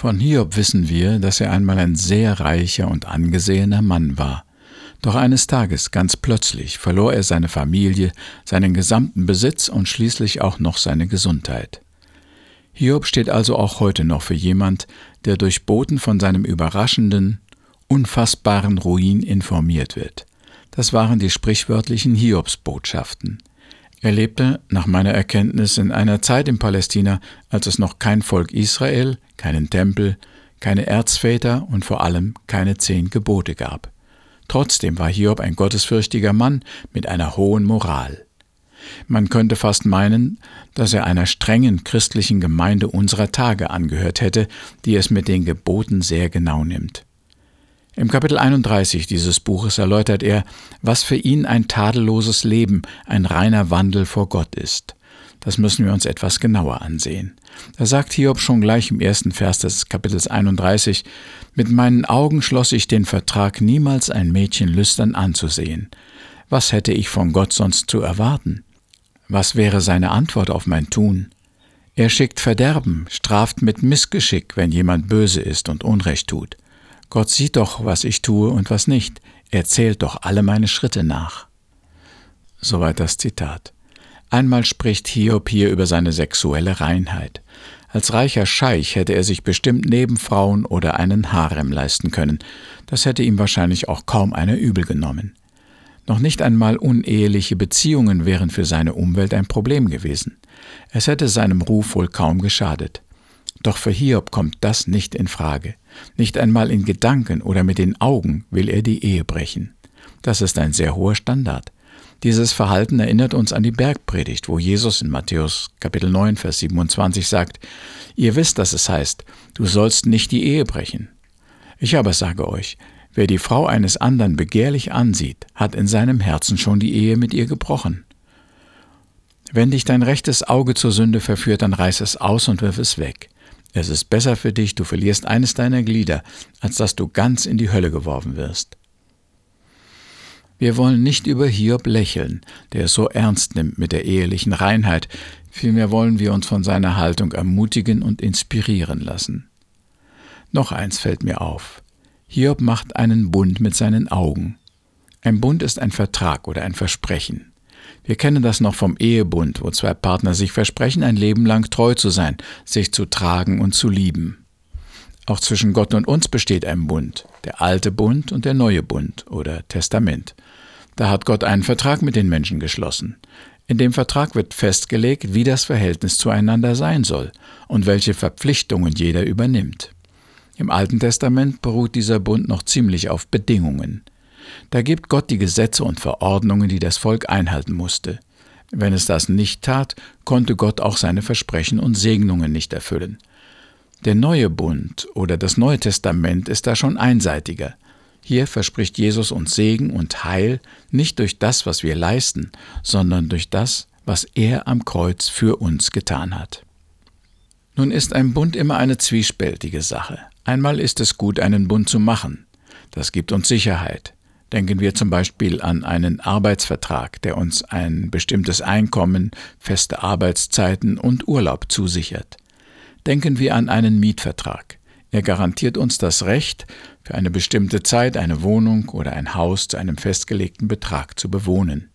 Von Hiob wissen wir, dass er einmal ein sehr reicher und angesehener Mann war. Doch eines Tages, ganz plötzlich, verlor er seine Familie, seinen gesamten Besitz und schließlich auch noch seine Gesundheit. Hiob steht also auch heute noch für jemand, der durch Boten von seinem überraschenden, unfassbaren Ruin informiert wird. Das waren die sprichwörtlichen Hiobsbotschaften. Er lebte, nach meiner Erkenntnis, in einer Zeit in Palästina, als es noch kein Volk Israel, keinen Tempel, keine Erzväter und vor allem keine zehn Gebote gab. Trotzdem war Hiob ein gottesfürchtiger Mann mit einer hohen Moral. Man könnte fast meinen, dass er einer strengen christlichen Gemeinde unserer Tage angehört hätte, die es mit den Geboten sehr genau nimmt. Im Kapitel 31 dieses Buches erläutert er, was für ihn ein tadelloses Leben, ein reiner Wandel vor Gott ist. Das müssen wir uns etwas genauer ansehen. Da sagt Hiob schon gleich im ersten Vers des Kapitels 31, Mit meinen Augen schloss ich den Vertrag, niemals ein Mädchen lüstern anzusehen. Was hätte ich von Gott sonst zu erwarten? Was wäre seine Antwort auf mein Tun? Er schickt Verderben, straft mit Missgeschick, wenn jemand böse ist und Unrecht tut. Gott sieht doch, was ich tue und was nicht. Er zählt doch alle meine Schritte nach. Soweit das Zitat. Einmal spricht Hiob hier über seine sexuelle Reinheit. Als reicher Scheich hätte er sich bestimmt Nebenfrauen oder einen Harem leisten können. Das hätte ihm wahrscheinlich auch kaum einer übel genommen. Noch nicht einmal uneheliche Beziehungen wären für seine Umwelt ein Problem gewesen. Es hätte seinem Ruf wohl kaum geschadet. Doch für Hiob kommt das nicht in Frage. Nicht einmal in Gedanken oder mit den Augen will er die Ehe brechen. Das ist ein sehr hoher Standard. Dieses Verhalten erinnert uns an die Bergpredigt, wo Jesus in Matthäus Kapitel 9, Vers 27 sagt, Ihr wisst, dass es heißt, du sollst nicht die Ehe brechen. Ich aber sage euch, wer die Frau eines anderen begehrlich ansieht, hat in seinem Herzen schon die Ehe mit ihr gebrochen. Wenn dich dein rechtes Auge zur Sünde verführt, dann reiß es aus und wirf es weg. Es ist besser für dich, du verlierst eines deiner Glieder, als dass du ganz in die Hölle geworfen wirst. Wir wollen nicht über Hiob lächeln, der es so ernst nimmt mit der ehelichen Reinheit, vielmehr wollen wir uns von seiner Haltung ermutigen und inspirieren lassen. Noch eins fällt mir auf. Hiob macht einen Bund mit seinen Augen. Ein Bund ist ein Vertrag oder ein Versprechen. Wir kennen das noch vom Ehebund, wo zwei Partner sich versprechen, ein Leben lang treu zu sein, sich zu tragen und zu lieben. Auch zwischen Gott und uns besteht ein Bund, der alte Bund und der neue Bund oder Testament. Da hat Gott einen Vertrag mit den Menschen geschlossen. In dem Vertrag wird festgelegt, wie das Verhältnis zueinander sein soll und welche Verpflichtungen jeder übernimmt. Im Alten Testament beruht dieser Bund noch ziemlich auf Bedingungen. Da gibt Gott die Gesetze und Verordnungen, die das Volk einhalten musste. Wenn es das nicht tat, konnte Gott auch seine Versprechen und Segnungen nicht erfüllen. Der neue Bund oder das Neue Testament ist da schon einseitiger. Hier verspricht Jesus uns Segen und Heil nicht durch das, was wir leisten, sondern durch das, was er am Kreuz für uns getan hat. Nun ist ein Bund immer eine zwiespältige Sache. Einmal ist es gut, einen Bund zu machen. Das gibt uns Sicherheit. Denken wir zum Beispiel an einen Arbeitsvertrag, der uns ein bestimmtes Einkommen, feste Arbeitszeiten und Urlaub zusichert. Denken wir an einen Mietvertrag. Er garantiert uns das Recht, für eine bestimmte Zeit eine Wohnung oder ein Haus zu einem festgelegten Betrag zu bewohnen.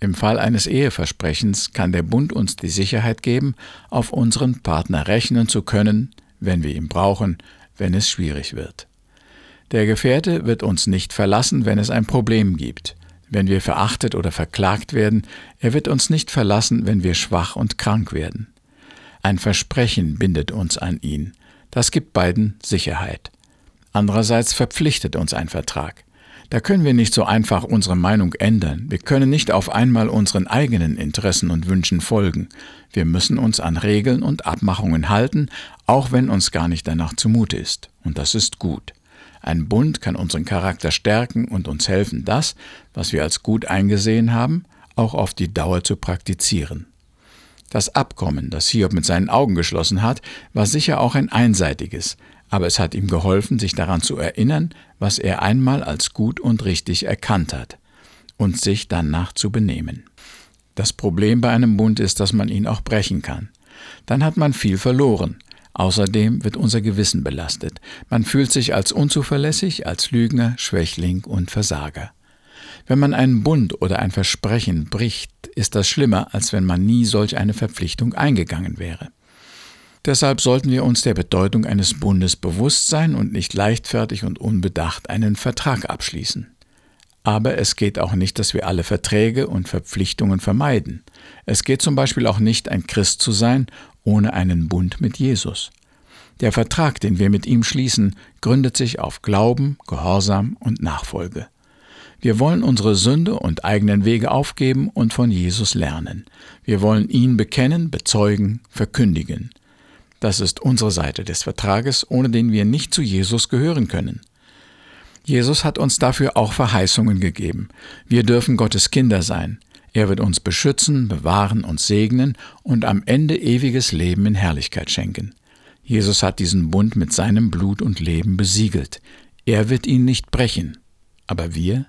Im Fall eines Eheversprechens kann der Bund uns die Sicherheit geben, auf unseren Partner rechnen zu können, wenn wir ihn brauchen, wenn es schwierig wird. Der Gefährte wird uns nicht verlassen, wenn es ein Problem gibt. Wenn wir verachtet oder verklagt werden, er wird uns nicht verlassen, wenn wir schwach und krank werden. Ein Versprechen bindet uns an ihn. Das gibt beiden Sicherheit. Andererseits verpflichtet uns ein Vertrag. Da können wir nicht so einfach unsere Meinung ändern. Wir können nicht auf einmal unseren eigenen Interessen und Wünschen folgen. Wir müssen uns an Regeln und Abmachungen halten, auch wenn uns gar nicht danach zumute ist. Und das ist gut. Ein Bund kann unseren Charakter stärken und uns helfen, das, was wir als gut eingesehen haben, auch auf die Dauer zu praktizieren. Das Abkommen, das Hiob mit seinen Augen geschlossen hat, war sicher auch ein einseitiges, aber es hat ihm geholfen, sich daran zu erinnern, was er einmal als gut und richtig erkannt hat, und sich danach zu benehmen. Das Problem bei einem Bund ist, dass man ihn auch brechen kann. Dann hat man viel verloren, Außerdem wird unser Gewissen belastet. Man fühlt sich als unzuverlässig, als Lügner, Schwächling und Versager. Wenn man einen Bund oder ein Versprechen bricht, ist das schlimmer, als wenn man nie solch eine Verpflichtung eingegangen wäre. Deshalb sollten wir uns der Bedeutung eines Bundes bewusst sein und nicht leichtfertig und unbedacht einen Vertrag abschließen. Aber es geht auch nicht, dass wir alle Verträge und Verpflichtungen vermeiden. Es geht zum Beispiel auch nicht, ein Christ zu sein, ohne einen Bund mit Jesus. Der Vertrag, den wir mit ihm schließen, gründet sich auf Glauben, Gehorsam und Nachfolge. Wir wollen unsere Sünde und eigenen Wege aufgeben und von Jesus lernen. Wir wollen ihn bekennen, bezeugen, verkündigen. Das ist unsere Seite des Vertrages, ohne den wir nicht zu Jesus gehören können. Jesus hat uns dafür auch Verheißungen gegeben. Wir dürfen Gottes Kinder sein. Er wird uns beschützen, bewahren und segnen und am Ende ewiges Leben in Herrlichkeit schenken. Jesus hat diesen Bund mit seinem Blut und Leben besiegelt. Er wird ihn nicht brechen. Aber wir?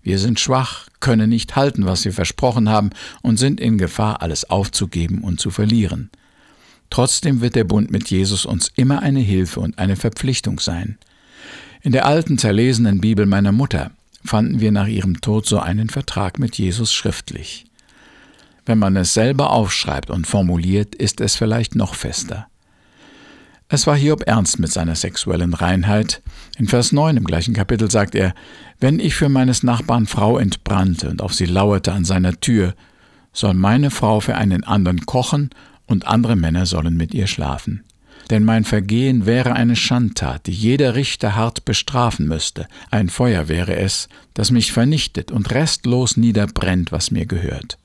Wir sind schwach, können nicht halten, was wir versprochen haben und sind in Gefahr, alles aufzugeben und zu verlieren. Trotzdem wird der Bund mit Jesus uns immer eine Hilfe und eine Verpflichtung sein. In der alten zerlesenen Bibel meiner Mutter fanden wir nach ihrem Tod so einen Vertrag mit Jesus schriftlich. Wenn man es selber aufschreibt und formuliert, ist es vielleicht noch fester. Es war Hiob ernst mit seiner sexuellen Reinheit. In Vers 9 im gleichen Kapitel sagt er, Wenn ich für meines Nachbarn Frau entbrannte und auf sie lauerte an seiner Tür, soll meine Frau für einen anderen kochen und andere Männer sollen mit ihr schlafen. Denn mein Vergehen wäre eine Schandtat, die jeder Richter hart bestrafen müsste. Ein Feuer wäre es, das mich vernichtet und restlos niederbrennt, was mir gehört.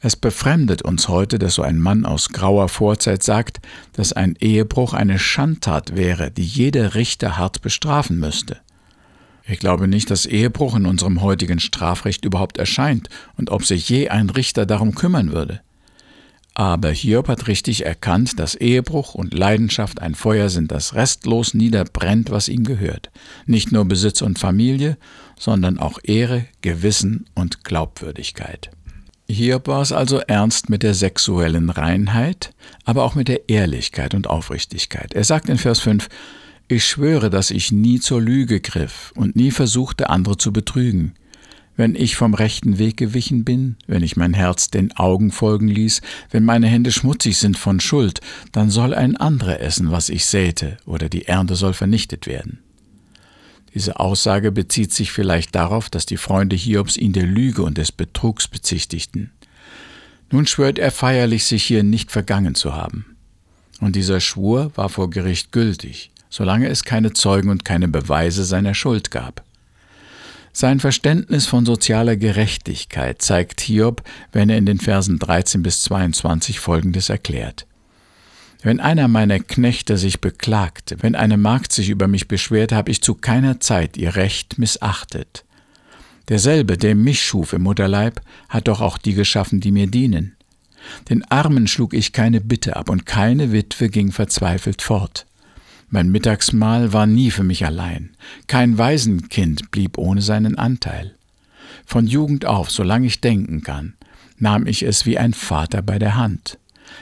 Es befremdet uns heute, dass so ein Mann aus grauer Vorzeit sagt, dass ein Ehebruch eine Schandtat wäre, die jeder Richter hart bestrafen müsste. Ich glaube nicht, dass Ehebruch in unserem heutigen Strafrecht überhaupt erscheint und ob sich je ein Richter darum kümmern würde. Aber Hiob hat richtig erkannt, dass Ehebruch und Leidenschaft ein Feuer sind, das restlos niederbrennt, was ihm gehört. Nicht nur Besitz und Familie, sondern auch Ehre, Gewissen und Glaubwürdigkeit. Hiob war es also ernst mit der sexuellen Reinheit, aber auch mit der Ehrlichkeit und Aufrichtigkeit. Er sagt in Vers 5, Ich schwöre, dass ich nie zur Lüge griff und nie versuchte, andere zu betrügen wenn ich vom rechten Weg gewichen bin, wenn ich mein Herz den Augen folgen ließ, wenn meine Hände schmutzig sind von Schuld, dann soll ein anderer essen, was ich säte, oder die Ernte soll vernichtet werden. Diese Aussage bezieht sich vielleicht darauf, dass die Freunde Hiobs ihn der Lüge und des Betrugs bezichtigten. Nun schwört er feierlich, sich hier nicht vergangen zu haben. Und dieser Schwur war vor Gericht gültig, solange es keine Zeugen und keine Beweise seiner Schuld gab. Sein Verständnis von sozialer Gerechtigkeit zeigt Hiob, wenn er in den Versen 13 bis 22 Folgendes erklärt. Wenn einer meiner Knechte sich beklagt, wenn eine Magd sich über mich beschwert, habe ich zu keiner Zeit ihr Recht missachtet. Derselbe, der mich schuf im Mutterleib, hat doch auch die geschaffen, die mir dienen. Den Armen schlug ich keine Bitte ab, und keine Witwe ging verzweifelt fort. Mein Mittagsmahl war nie für mich allein. Kein Waisenkind blieb ohne seinen Anteil. Von Jugend auf, solange ich denken kann, nahm ich es wie ein Vater bei der Hand.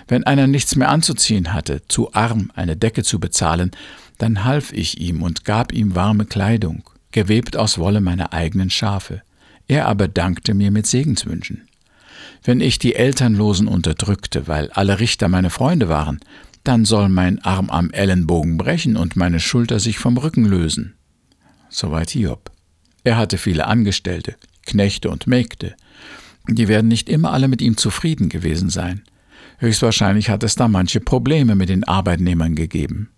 Wenn einer nichts mehr anzuziehen hatte, zu arm, eine Decke zu bezahlen, dann half ich ihm und gab ihm warme Kleidung, gewebt aus Wolle meiner eigenen Schafe. Er aber dankte mir mit Segenswünschen. Wenn ich die Elternlosen unterdrückte, weil alle Richter meine Freunde waren, dann soll mein Arm am Ellenbogen brechen und meine Schulter sich vom Rücken lösen. Soweit Hiob. Er hatte viele Angestellte, Knechte und Mägde. Die werden nicht immer alle mit ihm zufrieden gewesen sein. Höchstwahrscheinlich hat es da manche Probleme mit den Arbeitnehmern gegeben.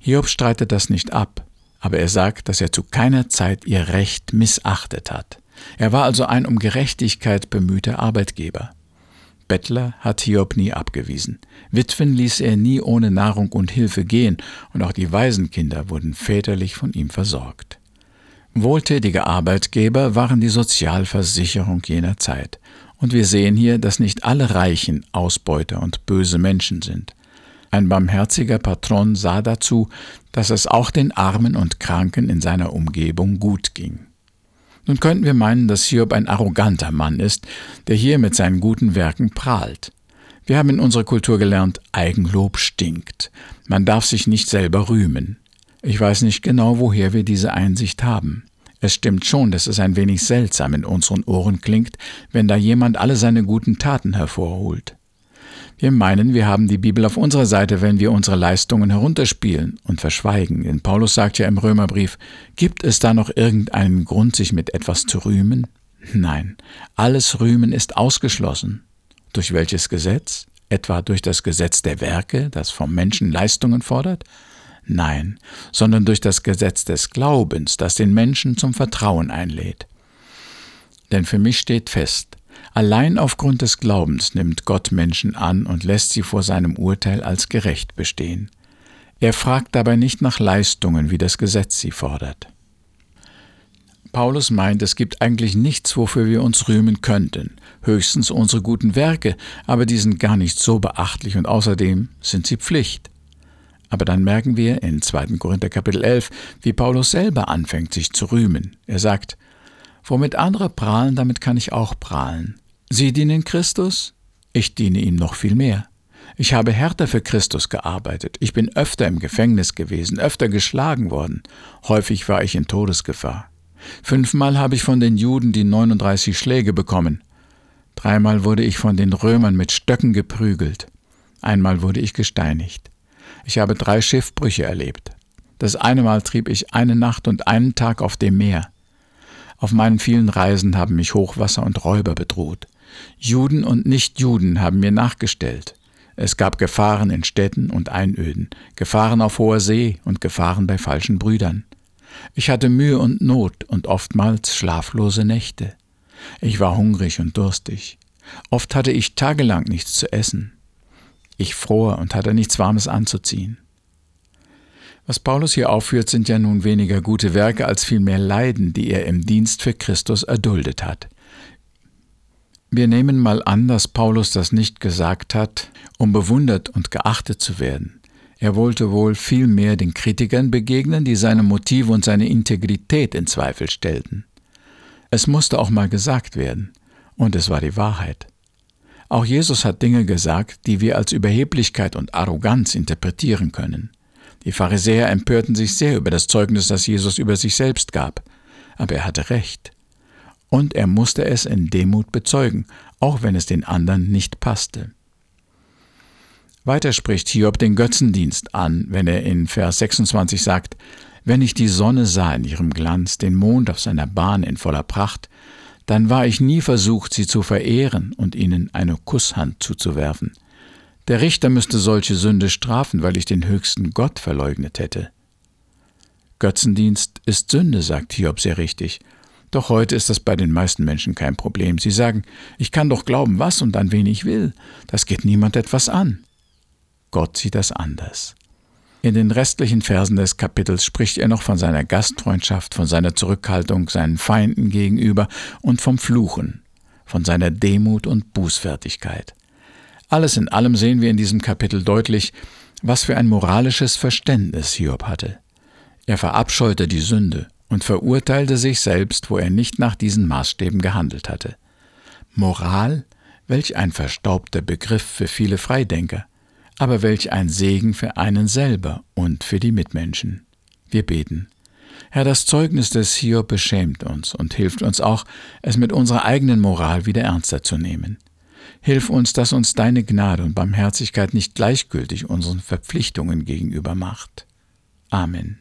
Hiob streitet das nicht ab, aber er sagt, dass er zu keiner Zeit ihr Recht missachtet hat. Er war also ein um Gerechtigkeit bemühter Arbeitgeber. Bettler hat Hiob nie abgewiesen. Witwen ließ er nie ohne Nahrung und Hilfe gehen, und auch die Waisenkinder wurden väterlich von ihm versorgt. Wohltätige Arbeitgeber waren die Sozialversicherung jener Zeit, und wir sehen hier, dass nicht alle Reichen Ausbeuter und böse Menschen sind. Ein barmherziger Patron sah dazu, dass es auch den Armen und Kranken in seiner Umgebung gut ging. Nun könnten wir meinen, dass Hiob ein arroganter Mann ist, der hier mit seinen guten Werken prahlt. Wir haben in unserer Kultur gelernt, Eigenlob stinkt. Man darf sich nicht selber rühmen. Ich weiß nicht genau, woher wir diese Einsicht haben. Es stimmt schon, dass es ein wenig seltsam in unseren Ohren klingt, wenn da jemand alle seine guten Taten hervorholt. Wir meinen, wir haben die Bibel auf unserer Seite, wenn wir unsere Leistungen herunterspielen und verschweigen. Denn Paulus sagt ja im Römerbrief, gibt es da noch irgendeinen Grund, sich mit etwas zu rühmen? Nein, alles Rühmen ist ausgeschlossen. Durch welches Gesetz? Etwa durch das Gesetz der Werke, das vom Menschen Leistungen fordert? Nein, sondern durch das Gesetz des Glaubens, das den Menschen zum Vertrauen einlädt. Denn für mich steht fest, allein aufgrund des Glaubens nimmt Gott Menschen an und lässt sie vor seinem Urteil als gerecht bestehen. Er fragt dabei nicht nach Leistungen, wie das Gesetz sie fordert. Paulus meint, es gibt eigentlich nichts, wofür wir uns rühmen könnten, höchstens unsere guten Werke, aber die sind gar nicht so beachtlich und außerdem sind sie Pflicht. Aber dann merken wir in 2. Korinther Kapitel 11, wie Paulus selber anfängt, sich zu rühmen. Er sagt, womit andere prahlen, damit kann ich auch prahlen. Sie dienen Christus, ich diene ihm noch viel mehr. Ich habe härter für Christus gearbeitet. Ich bin öfter im Gefängnis gewesen, öfter geschlagen worden. Häufig war ich in Todesgefahr. Fünfmal habe ich von den Juden die 39 Schläge bekommen. Dreimal wurde ich von den Römern mit Stöcken geprügelt. Einmal wurde ich gesteinigt. Ich habe drei Schiffbrüche erlebt. Das eine Mal trieb ich eine Nacht und einen Tag auf dem Meer. Auf meinen vielen Reisen haben mich Hochwasser und Räuber bedroht. Juden und Nichtjuden haben mir nachgestellt. Es gab Gefahren in Städten und Einöden, Gefahren auf hoher See und Gefahren bei falschen Brüdern. Ich hatte Mühe und Not und oftmals schlaflose Nächte. Ich war hungrig und durstig. Oft hatte ich tagelang nichts zu essen. Ich fror und hatte nichts Warmes anzuziehen. Was Paulus hier aufführt, sind ja nun weniger gute Werke als vielmehr Leiden, die er im Dienst für Christus erduldet hat. Wir nehmen mal an, dass Paulus das nicht gesagt hat, um bewundert und geachtet zu werden. Er wollte wohl vielmehr den Kritikern begegnen, die seine Motive und seine Integrität in Zweifel stellten. Es musste auch mal gesagt werden, und es war die Wahrheit. Auch Jesus hat Dinge gesagt, die wir als Überheblichkeit und Arroganz interpretieren können. Die Pharisäer empörten sich sehr über das Zeugnis, das Jesus über sich selbst gab, aber er hatte recht. Und er musste es in Demut bezeugen, auch wenn es den anderen nicht passte. Weiter spricht Hiob den Götzendienst an, wenn er in Vers 26 sagt, wenn ich die Sonne sah in ihrem Glanz, den Mond auf seiner Bahn in voller Pracht, dann war ich nie versucht, sie zu verehren und ihnen eine Kusshand zuzuwerfen. Der Richter müsste solche Sünde strafen, weil ich den höchsten Gott verleugnet hätte. Götzendienst ist Sünde, sagt Hiob sehr richtig. Doch heute ist das bei den meisten Menschen kein Problem. Sie sagen, ich kann doch glauben, was und an wen ich will. Das geht niemand etwas an. Gott sieht das anders. In den restlichen Versen des Kapitels spricht er noch von seiner Gastfreundschaft, von seiner Zurückhaltung seinen Feinden gegenüber und vom Fluchen, von seiner Demut und Bußfertigkeit. Alles in allem sehen wir in diesem Kapitel deutlich, was für ein moralisches Verständnis Hiob hatte. Er verabscheute die Sünde und verurteilte sich selbst, wo er nicht nach diesen Maßstäben gehandelt hatte. Moral, welch ein verstaubter Begriff für viele Freidenker aber welch ein Segen für einen selber und für die Mitmenschen. Wir beten. Herr, das Zeugnis des Hiob beschämt uns und hilft uns auch, es mit unserer eigenen Moral wieder ernster zu nehmen. Hilf uns, dass uns deine Gnade und Barmherzigkeit nicht gleichgültig unseren Verpflichtungen gegenüber macht. Amen.